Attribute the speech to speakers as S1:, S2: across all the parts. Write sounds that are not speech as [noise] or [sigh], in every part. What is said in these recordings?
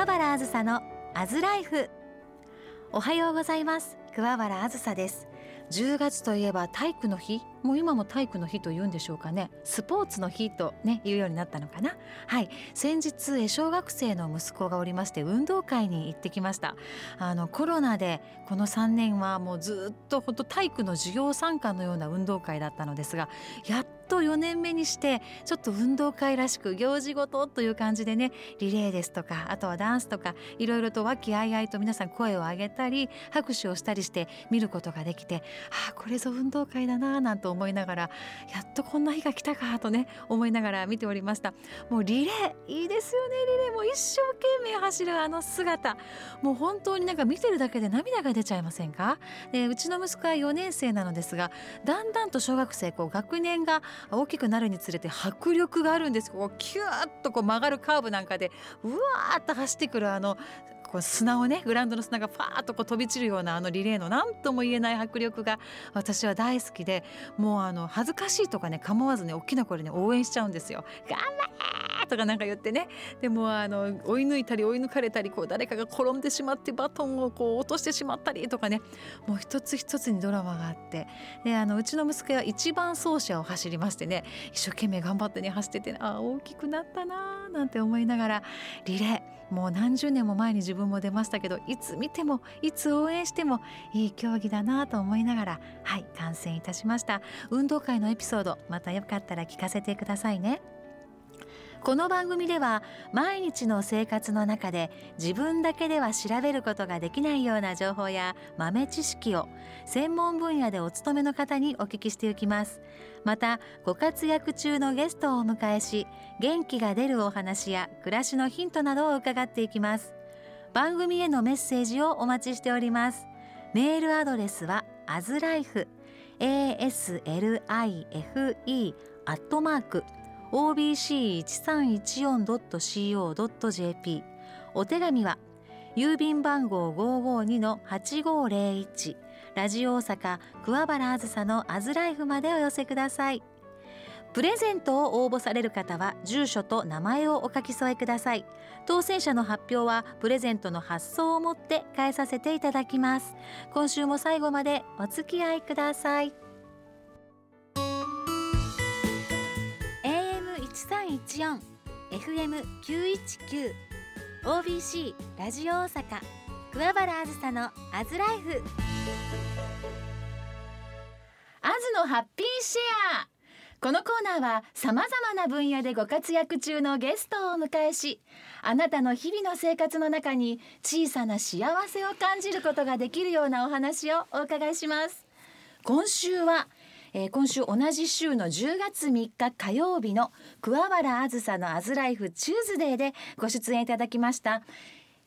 S1: 桑原あずさのアズライフ。おはようございます。桑原あずさです。10月といえば体育の日。もう今も体育の日と言うんでしょうかね。スポーツの日とね言うようになったのかな。はい。先日小学生の息子がおりまして運動会に行ってきました。あのコロナでこの3年はもうずっと本当体育の授業参加のような運動会だったのですがやっと4年目にしてちょっと運動会らしく行事ごとという感じでねリレーですとかあとはダンスとかいろいろと和気あいあいと皆さん声を上げたり拍手をしたりして見ることができてああこれぞ運動会だなぁなんて思いながらやっとこんな日が来たかとね思いながら見ておりました。もうリレーいいですよねリレー。も一生懸命走るあの姿。もう本当になんか見てるだけで涙が出ちゃいませんか？でうちの息子は4年生なのですがだんだんと小学生こう学年が大きくなるにつれて迫力があるんです。こうキューッとこう曲がるカーブなんかでうわーっと走ってくるあのこう砂をねグラウンドの砂がファーッとこう飛び散るようなあのリレーの何とも言えない迫力が私は大好きでもうあの恥ずかしいとかね構わずね大きな声でね応援しちゃうんですよ。頑張れとかなんか言ってねでもあの追い抜いたり追い抜かれたりこう誰かが転んでしまってバトンをこう落としてしまったりとかねもう一つ一つにドラマがあってであのうちの息子は一番走者を走りましてね一生懸命頑張ってね走っててあ大きくなったなーなんて思いながらリレーもう何十年も前に自分も出ましたけどいつ見てもいつ応援してもいい競技だなと思いながらはい観戦いたしました運動会のエピソードまたよかったら聞かせてくださいねこの番組では毎日の生活の中で自分だけでは調べることができないような情報や豆知識を専門分野でお勤めの方にお聞きしていきます。またご活躍中のゲストをお迎えし元気が出るお話や暮らしのヒントなどを伺っていきます。番組へのメッセージをお待ちしております。メールアドレスは aslife aslife アットマーク obc1314.co.jp お手紙は郵便番号552-8501ラジオ大阪桑原あずさのアズライフまでお寄せください。プレゼントを応募される方は住所と名前をお書き添えください。当選者の発表はプレゼントの発送をもって返させていただきます。今週も最後までお付き合いください。1314 FM919 OBC ラジオ大阪桑原あずさのアズライフ。アズのハッピーシェア。このコーナーはさまざまな分野でご活躍中のゲストをお迎えしあなたの日々の生活の中に小さな幸せを感じることができるようなお話をお伺いします。今週はえー、今週同じ週の10月3日火曜日の桑原あずさのアズライフチューズデーでご出演いただきました。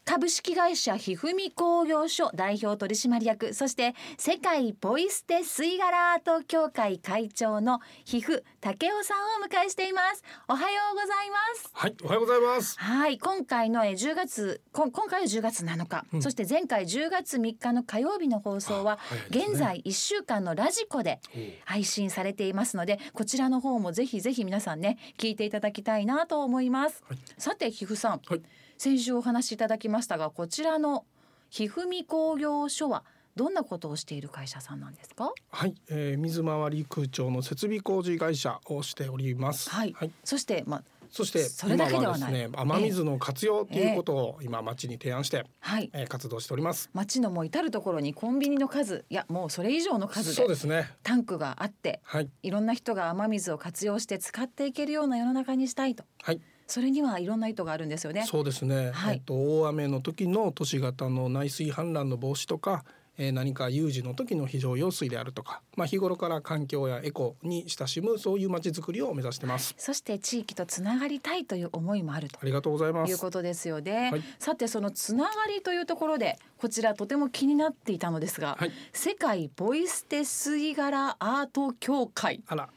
S1: 株式会社ひふみ工業所代表取締役そして世界ポイ捨て吸い殻アート協会会長のひふ竹雄さんをお迎えしています。おはようございます。
S2: はいおはようございます。
S1: はい今回の10月今回は10月7日、うん、そして前回10月3日の火曜日の放送は、ね、現在1週間のラジコで配信されていますのでこちらの方もぜひぜひ皆さんね聞いていただきたいなと思います、はい、さてひふさん、はい先週お話しいただきましたがこちらのひふみ工業所はどんなことをしている会社さんなんですか？
S2: はい、えー、水回り空調の設備工事会社をしております。
S1: はい。はい、そしてまあ
S2: そして今はですね雨水の活用ということを今町に提案して、はい、えー、活動しております。
S1: 町のもう至る所にコンビニの数いやもうそれ以上の数で
S2: そうですね
S1: タンクがあって、はい、いろんな人が雨水を活用して使っていけるような世の中にしたいと。はい。それにはいろんな意図があるんですよね。
S2: そうですね。はい、えっと大雨の時の都市型の内水氾濫の防止とか、えー、何か有事の時の非常用水であるとか、まあ日頃から環境やエコに親しむそういうまちづくりを目指してます。
S1: そして地域とつながりたいという思いもあると。
S2: ありがとうございます。
S1: いうことですよね。はい、さてそのつながりというところでこちらとても気になっていたのですが、はい、世界ボイステ吸い殻アート協会。
S2: あら。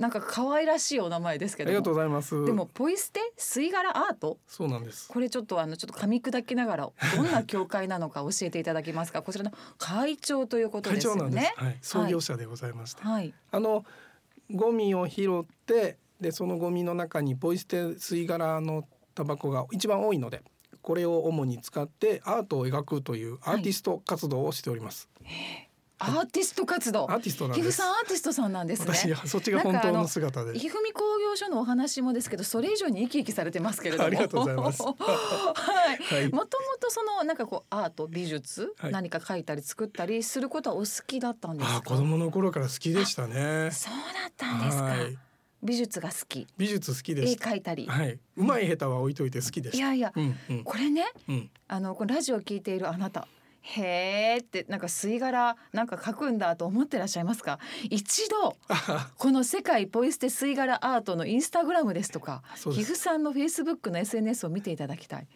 S1: なんか可愛らしいお名前ですけど
S2: ありがとうございます。
S1: でもポイ捨て吸い殻アート？
S2: そうなんです。
S1: これちょっとあのちょっと噛み砕きながらどんな協会なのか教えていただけますか？こちらの会長ということですよね。
S2: はい、創業者でございまして、はい、あのゴミを拾ってでそのゴミの中にポイ捨て吸い殻のタバコが一番多いのでこれを主に使ってアートを描くというアーティスト活動をしております。[laughs]
S1: アーティスト活動。
S2: アーティストなん。
S1: さんアーティストさんなんですね。
S2: 私はそっちが本当の姿で。
S1: ひふみ工業所のお話もですけどそれ以上に生き生きされてますけれども
S2: ありがとうございます [laughs]
S1: はい
S2: はい。
S1: もともとそのなんかこうアート美術、
S2: はい
S1: 何か描いたり作ったりすることはお好きだったんですか？
S2: あ、子供の頃から好きでしたね。
S1: そうだったんですか、
S2: はい。
S1: 美術が好き
S2: 美術好きで
S1: 絵。描いたり、
S2: はい。うまい下手は置いといて好きでした。
S1: いやいや
S2: うんうん
S1: これね
S2: うん。
S1: あのこのラジオを聞いているあなたへーってなんか吸い殻なんか描くんだと思ってらっしゃいますか？一度
S2: あ [laughs]
S1: この世界ポイ捨て吸い殻アートのインスタグラムですとか岐阜さんのフェイスブックの SNS を見ていただきたい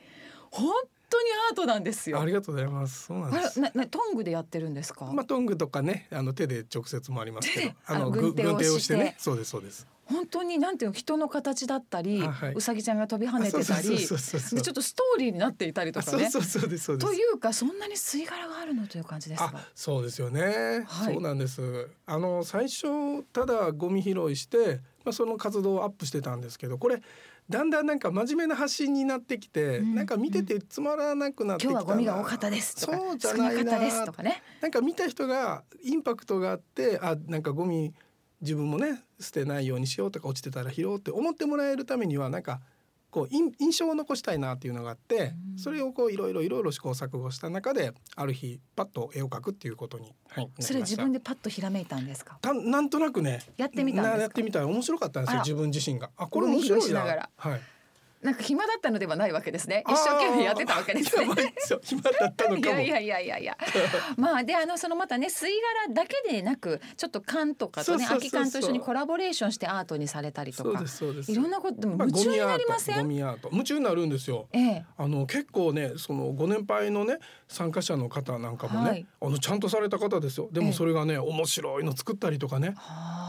S1: 本当にアートなんですよ
S2: ありがとうございます。そうなん
S1: あれ
S2: です。
S1: ななトングでやってるんですか、
S2: まあトングとかね、あの手で直接もありますけど、
S1: あの軍手をして
S2: ね。そうですそうです。
S1: 本当になんていうの人の形だったり、
S2: あはいう
S1: さぎちゃんが飛び跳ねてたりちょっとストーリーになっていたりと
S2: あ
S1: かね。というかそんなに吸い殻があるのという感じです
S2: あ
S1: が
S2: そうですよね、
S1: はい
S2: そうなんですあの最初ただゴミ拾いして、まあ、その活動をアップしてたんですけどこれだんだんなんか真面目な発信になってきて、
S1: うん
S2: なんか見ててつまらなくなってき
S1: 今
S2: たな
S1: 日はゴミが多かったですとか
S2: そうじゃ
S1: 少
S2: なな
S1: かったですとかね
S2: なんか見た人がインパクトがあってあなんかゴミ自分もね捨てないようにしようとか落ちてたら拾おうって思ってもらえるためにはなんかこう印印象を残したいなっていうのがあって、
S1: うん。
S2: それをこういろいろいろいろ試行錯誤した中である日パッと絵を描くっていうことに、はい、
S1: それ自分でパッとひらめいたんですか？
S2: たなんとなくね
S1: やってみたんですか？
S2: なやってみた。ら面白かったんですよ自分自身が。あこれ面白いな。はい
S1: なんか暇だったのではないわけですね。一生懸命やってたわけですね。[laughs]
S2: 暇だったの
S1: いや [laughs] いやいやいやいや。[laughs] まあであのそのまたね吸い殻だけでなくちょっと缶とかとね空き缶と一緒にコラボレーションしてアートにされたりと
S2: そう
S1: か
S2: ですそうです。
S1: いろんなことでも
S2: まあ
S1: 夢中になりません、
S2: ゴミアート。ゴミアート夢中になるんですよ。
S1: ええ。
S2: あの結構ねそのご年配のね参加者の方なんかもね、
S1: はい。
S2: あのちゃんとされた方ですよ。で
S1: ええ。
S2: もそれがね面白いの作ったりとかね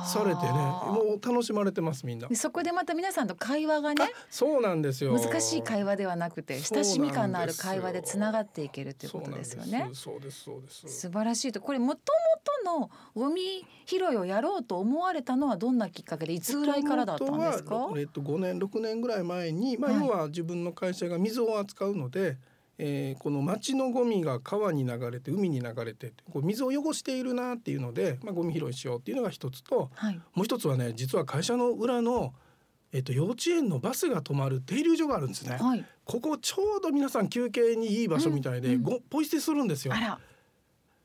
S2: されてねもう楽しまれてますみんな。
S1: でそこでまた皆さんと会話がね
S2: あそうなんですよ。
S1: 難しい会話ではなくて親しみ感のある会話でつながっていけるということですよね。
S2: そうですそうです
S1: 素晴らしいと。これもともとのゴミ拾いをやろうと思われたのはどんなきっかけでいつぐらいからだったんですか？
S2: えっと5年6年ぐらい前に、まあ、
S1: はい。
S2: 要は自分の会社が水を扱うので、えーこの町のゴミが川に流れて海に流れてこう水を汚しているなっていうので、まあ、ゴミ拾いしようっていうのが一つと
S1: はい。
S2: もう一つはね実は会社の裏の、えっと、幼稚園のバスが止まる停留所があるんですね。
S1: はい。
S2: ここちょうど皆さん休憩にいい場所みたいで、
S1: うんうん
S2: ごポイ捨てするんですよ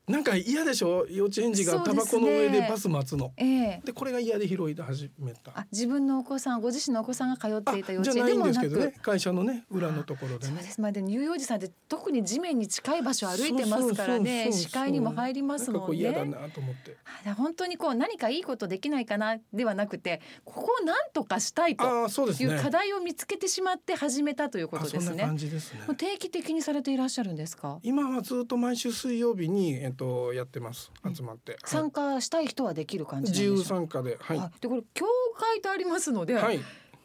S2: なんか嫌でしょ？幼稚園児がタバコの上でバス待つの。
S1: ええ。
S2: でこれが嫌で拾い始めた。
S1: あ自分のお子さんご自身のお子さんが通っていた幼稚園でもなく。
S2: ですけどね。会社のね裏のところでね。
S1: そうです。まあでも乳幼児さんって特に地面に近い場所を歩いてますからね。視界にも入りますもん
S2: こう嫌だ
S1: ね。
S2: なと思って。
S1: 本当にこう何かいいことできないかなではなくてここを何とかしたいという課題を見つけてしまって始めたということですね。
S2: 感じですね。
S1: もう定期的にされていらっしゃるんですか？
S2: 今はずっと毎週水曜日にえっとやってます
S1: うん。
S2: 集まって、はい。
S1: 参加したい人はできる感じ
S2: 自由参加ではい。
S1: はいでこれ協会とありますので、
S2: はい。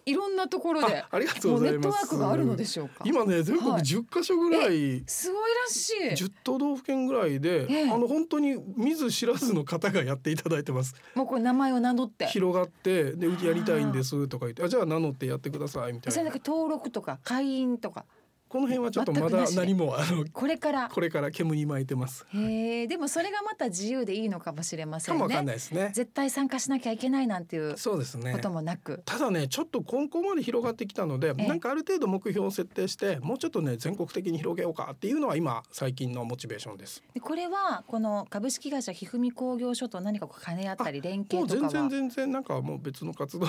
S1: い、ろんなところで
S2: あありがとうございます。
S1: ワークがあるのでしょうか？
S2: 今ね全国
S1: はい。
S2: 10カ所ぐらい、
S1: すごいらしい。
S2: 10都道府県ぐらいで、
S1: ええ。
S2: あの本当に見ず知らずの方がやっていただいてます。
S1: もうこれ名前を名乗って。
S2: 広がってでうちやりたいんですとか言ってあじゃあ名乗ってやってくださいみたいな。
S1: それだけ登録とか会員とか
S2: この辺はちょっとまだ何もあの
S1: これから。
S2: これから煙に巻いてます
S1: へえでもそれがまた自由でいいのかもしれません
S2: かもわかん
S1: ね。
S2: ないですね
S1: 絶対参加しなきゃいけないなんていう
S2: そうですね
S1: こともなく。
S2: ただねちょっと今後まで広がってきたので、
S1: ええ
S2: なんかある程度目標を設定してもうちょっとね全国的に広げようかっていうのは今最近のモチベーションです。
S1: でこれはこの株式会社ひふみ工業所と何か兼ね合ったり連携とかは？
S2: 全然全然なんかもう別の活動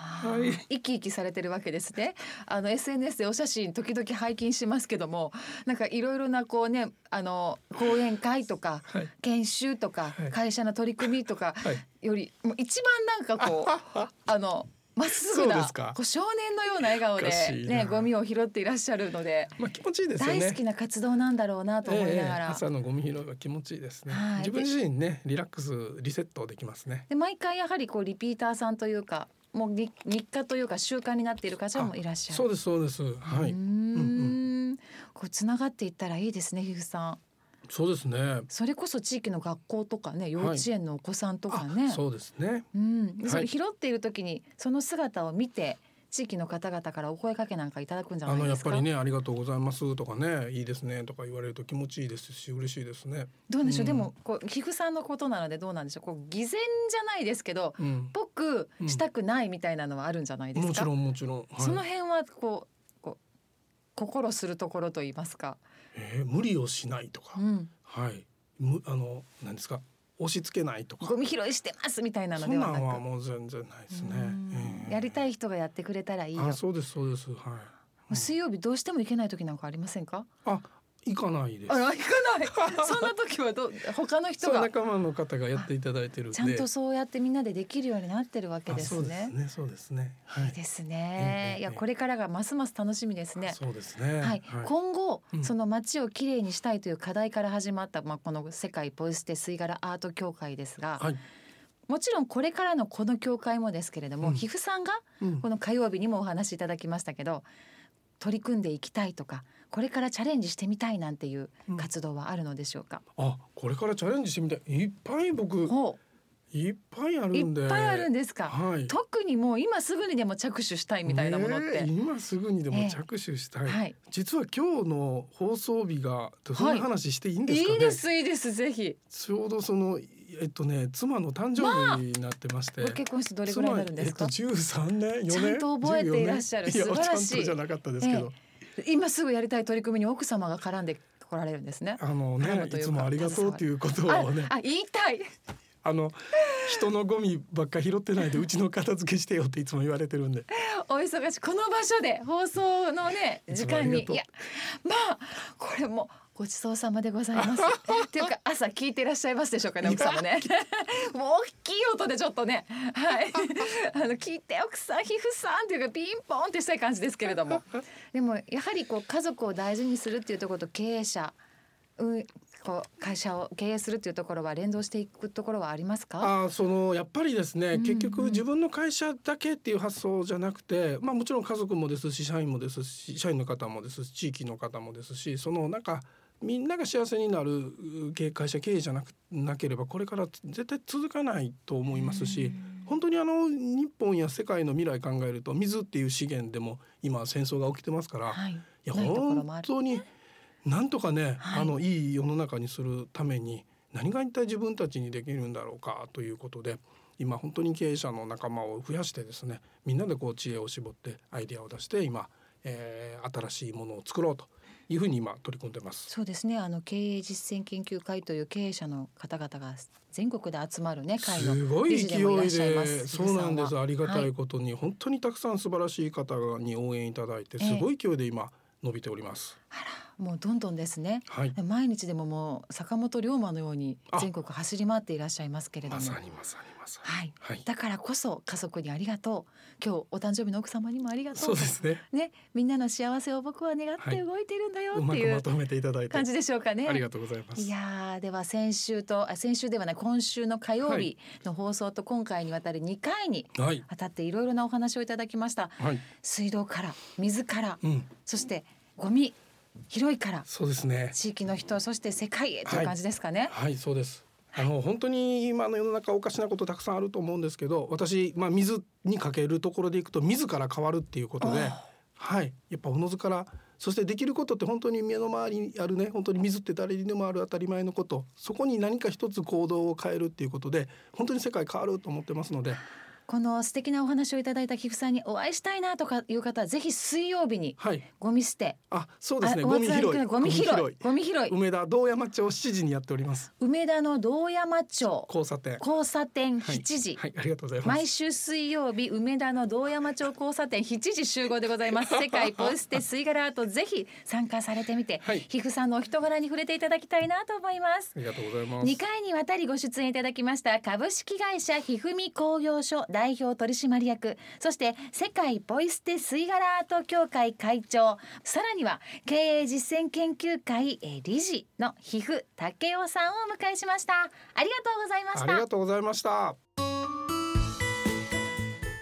S1: は
S2: い
S1: 生き生きされてるわけですね。あの SNS でお写真時々拝見しますけども、なんかいろいろなこうね、あの講演会とか
S2: はい
S1: 研修とか
S2: はい
S1: 会社の取り組みとか
S2: はい
S1: よりもう一番なんかこう [laughs] あのまっすぐなこう少年のような笑顔でねゴミを拾っていらっしゃるので、
S2: まあ気持ちいいですよね。
S1: 大好きな活動なんだろうなと思いなが
S2: ええ
S1: ら。
S2: 朝のゴミ拾いは気持ちいいですね
S1: はい。
S2: 自分自身ねリラックスリセットできますね。
S1: で毎回やはりこうリピーターさんというかもう日日課というか習慣になっている方もいらっしゃる。
S2: そうですそうです。はい。
S1: う
S2: ん
S1: んこうつながっていったらいいですね、ひふさん。
S2: そうですね。
S1: それこそ地域の学校とかね、幼稚園のお子さんとか
S2: あ
S1: ね。
S2: そうですね。
S1: うん、でそ
S2: はい
S1: れ拾っている時にその姿を見て地域の方々からお声かけなんかいただくんじゃな
S2: あのやっ
S1: いですか
S2: ぱりねありがとうございますとかねいいですねとか言われると気持ちいいですし嬉しいですね。
S1: どうでしょう、
S2: うん
S1: でもこう皮膚さんのことなのでどうなんでしょう？こう偽善じゃないですけど
S2: うん、
S1: 僕
S2: うん。
S1: したくないみたいなのはあるんじゃないですか、
S2: もちろんもちろん。はい。
S1: その辺はこうこう心するところと言いますか、
S2: えー無理をしないとか、
S1: うん、
S2: はい、むあの何ですか？押し付けないとか。
S1: ゴ。ミ拾いしてますみたいなの
S2: そんなん
S1: ではなく
S2: はもう全然ないですね。
S1: うん。
S2: えー。
S1: やりたい人がやってくれたらいいよ。
S2: あ、そうですそうです。はい。
S1: 水曜日どうしても行けない時なんかありませんか？
S2: あ、行かないです
S1: あ。ら行かない [laughs] そんな時はどう他の人が？
S2: 仲間の方がやっていただいてるんで。
S1: ちゃんとそうやってみんなでできるようになってるわけ
S2: あ
S1: です
S2: そうです
S1: ね
S2: ね。そうですね。はいい。
S1: いです
S2: え
S1: ね
S2: え
S1: いやこれからがますます楽しみですね
S2: そうですね。
S1: はい、今後、
S2: うん
S1: その街をきれいにしたいという課題から始まった、まあ、この世界ポイ捨て吸い殻アート協会ですが、
S2: はい。
S1: もちろんこれからのこの協会もですけれども、
S2: うん
S1: 皮膚さんが
S2: うん
S1: この火曜日にもお話しいただきましたけど取り組んでいきたいとかこれからチャレンジしてみたいなんていう
S2: うん。
S1: 活動はあるのでしょうか、
S2: あ、これからチャレンジしてみたい。いっぱい僕
S1: ほ
S2: いっぱいあ
S1: うい
S2: るんで。
S1: っぱいあるんですか、
S2: はい。
S1: 特にもう今すぐにでも着手したいみたいなものって、
S2: ねえ今すぐにで
S1: ええ
S2: も着手したい、
S1: はい。
S2: 実は今日の放送日がその話していいんですかね、
S1: いいですいいです。ぜひ。
S2: ちょうどそのえっとね妻の誕生日になってまして、
S1: ご結婚してどれぐらいになるんですか、
S2: 妻えっと13年4年？
S1: ちゃんと覚えていらっしゃる。
S2: 14年？
S1: 素晴らしい。
S2: じゃなかったですけど、
S1: 今すぐやりたい取り組みに奥様が絡んで来られるんですね。
S2: あのね
S1: い
S2: つもありがとうということ
S1: あ
S2: をね。
S1: あ言いたい。
S2: あの人のゴミばっか拾ってないでうちの片付けしてよっていつも言われてるんで。[laughs]
S1: お忙しい。この場所で放送のね時間に。いやまあこれもごちそうさまでございます。[laughs] っていうか朝聞いていらっしゃいますでしょうかね奥様ね。[laughs] もう大きい音でちょっとね。はい。[laughs] あの聞いて奥さん皮膚さんっていうかピンポンってしたい感じですけれども。でもやはりこう家族を大事にするっていうところと経営者うんこう会社を経営するっていうところは連動していくところはありますか？
S2: あーそのやっぱりですね、
S1: うん。
S2: 結局自分の会社だけっていう発想じゃなくて、まあ、もちろん家族もですし社員もですし社員の方もですし地域の方もですしそのなんかみんなが幸せになるう経営会社経営じゃなくなければこれから絶対続かないと思いますし本当にあの日本や世界の未来考えると水っていう資源でも今戦争が起きてますから、
S1: はい。
S2: いや本当になんとかね、
S1: はい。
S2: あのいい世の中にするために何が一体自分たちにできるんだろうかということで今本当に経営者の仲間を増やしてですねみんなでこう知恵を絞ってアイデアを出して今、えー新しいものを作ろうというふうに今取り組んでます。
S1: そうですね。あの経営実践研究会という経営者の方々が全国で集まるね会の
S2: すごい
S1: 理事でもいらっしゃいま
S2: そうなんです。ありがた
S1: はい
S2: ことに、本当にたくさん素晴らしい方に応援いただいて
S1: ええ。
S2: すごい勢いで今伸びております。
S1: もうどんどんですね。
S2: はい。
S1: 毎日でももう坂本龍馬のように
S2: あ。
S1: 全国走り回っていらっしゃいますけれど
S2: ま
S1: も
S2: さにまさにまさに。
S1: はい。
S2: はい。
S1: だからこそ家族にありがとう。今日お誕生日の奥様にもありがと
S2: そううですね。
S1: ね。みんなの幸せを僕は願って動いてるんだよっていう。
S2: くまとめていただいて。
S1: 感じでしょうかね。
S2: ありがとうございます。
S1: いやーでは先週とあ先週ではない今週の火曜日の放送と今回にわたる2回に
S2: はい。
S1: わたっていろいろなお話をいただきました。
S2: はい。
S1: 水道から水から
S2: うん。
S1: そしてゴミ広いから
S2: そうですね。
S1: 地域の人そして世界へという感じですかね。
S2: はい、そうです。あの本当に今の世の中おかしなことたくさんあると思うんですけど、私まあ水にかけるところでいくと自ら変わるっていうことで、はい、やっぱおのずからそしてできることって本当に目の周りにあるね本当に水って誰にでもある当たり前のことそこに何か一つ行動を変えるっていうことで本当に世界変わると思ってますので
S1: この素敵なお話をいただいた寄付さんにお会いしたいなとかいう方はぜひ水曜日に
S2: はい。
S1: ゴミ捨て。
S2: あそうですね。
S1: あ
S2: ゴミ拾い。
S1: ゴミ拾い。ゴミ拾い。
S2: 梅田道山町7時にやっております。
S1: 梅田の道山町。
S2: 交差点。
S1: 交差点
S2: はい。
S1: 7時、
S2: はいありがとうございます。
S1: 毎週水曜日梅田の道山町交差点7時集合でございます。[laughs] 世界ポイ捨て吸い殻アートぜひ参加されてみて、
S2: はい。
S1: 皮膚さんのお人柄に触れていただきたいなと思います。
S2: ありがとうございます。
S1: 2回にわたりご出演いただきました株式会社ひふみ工業所代表取締役そして世界ポイ捨て吸い殻アート協会会長さらには経営実践研究会えー理事のひふ武雄さんをお迎えしました。ありがとうございまし
S2: あ
S1: た
S2: りがとうございました。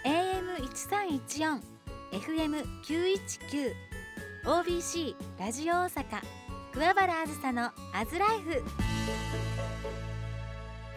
S1: AM 一三一四 FM 九一九 OBC ラジオ大阪桑原あずさのアズライフ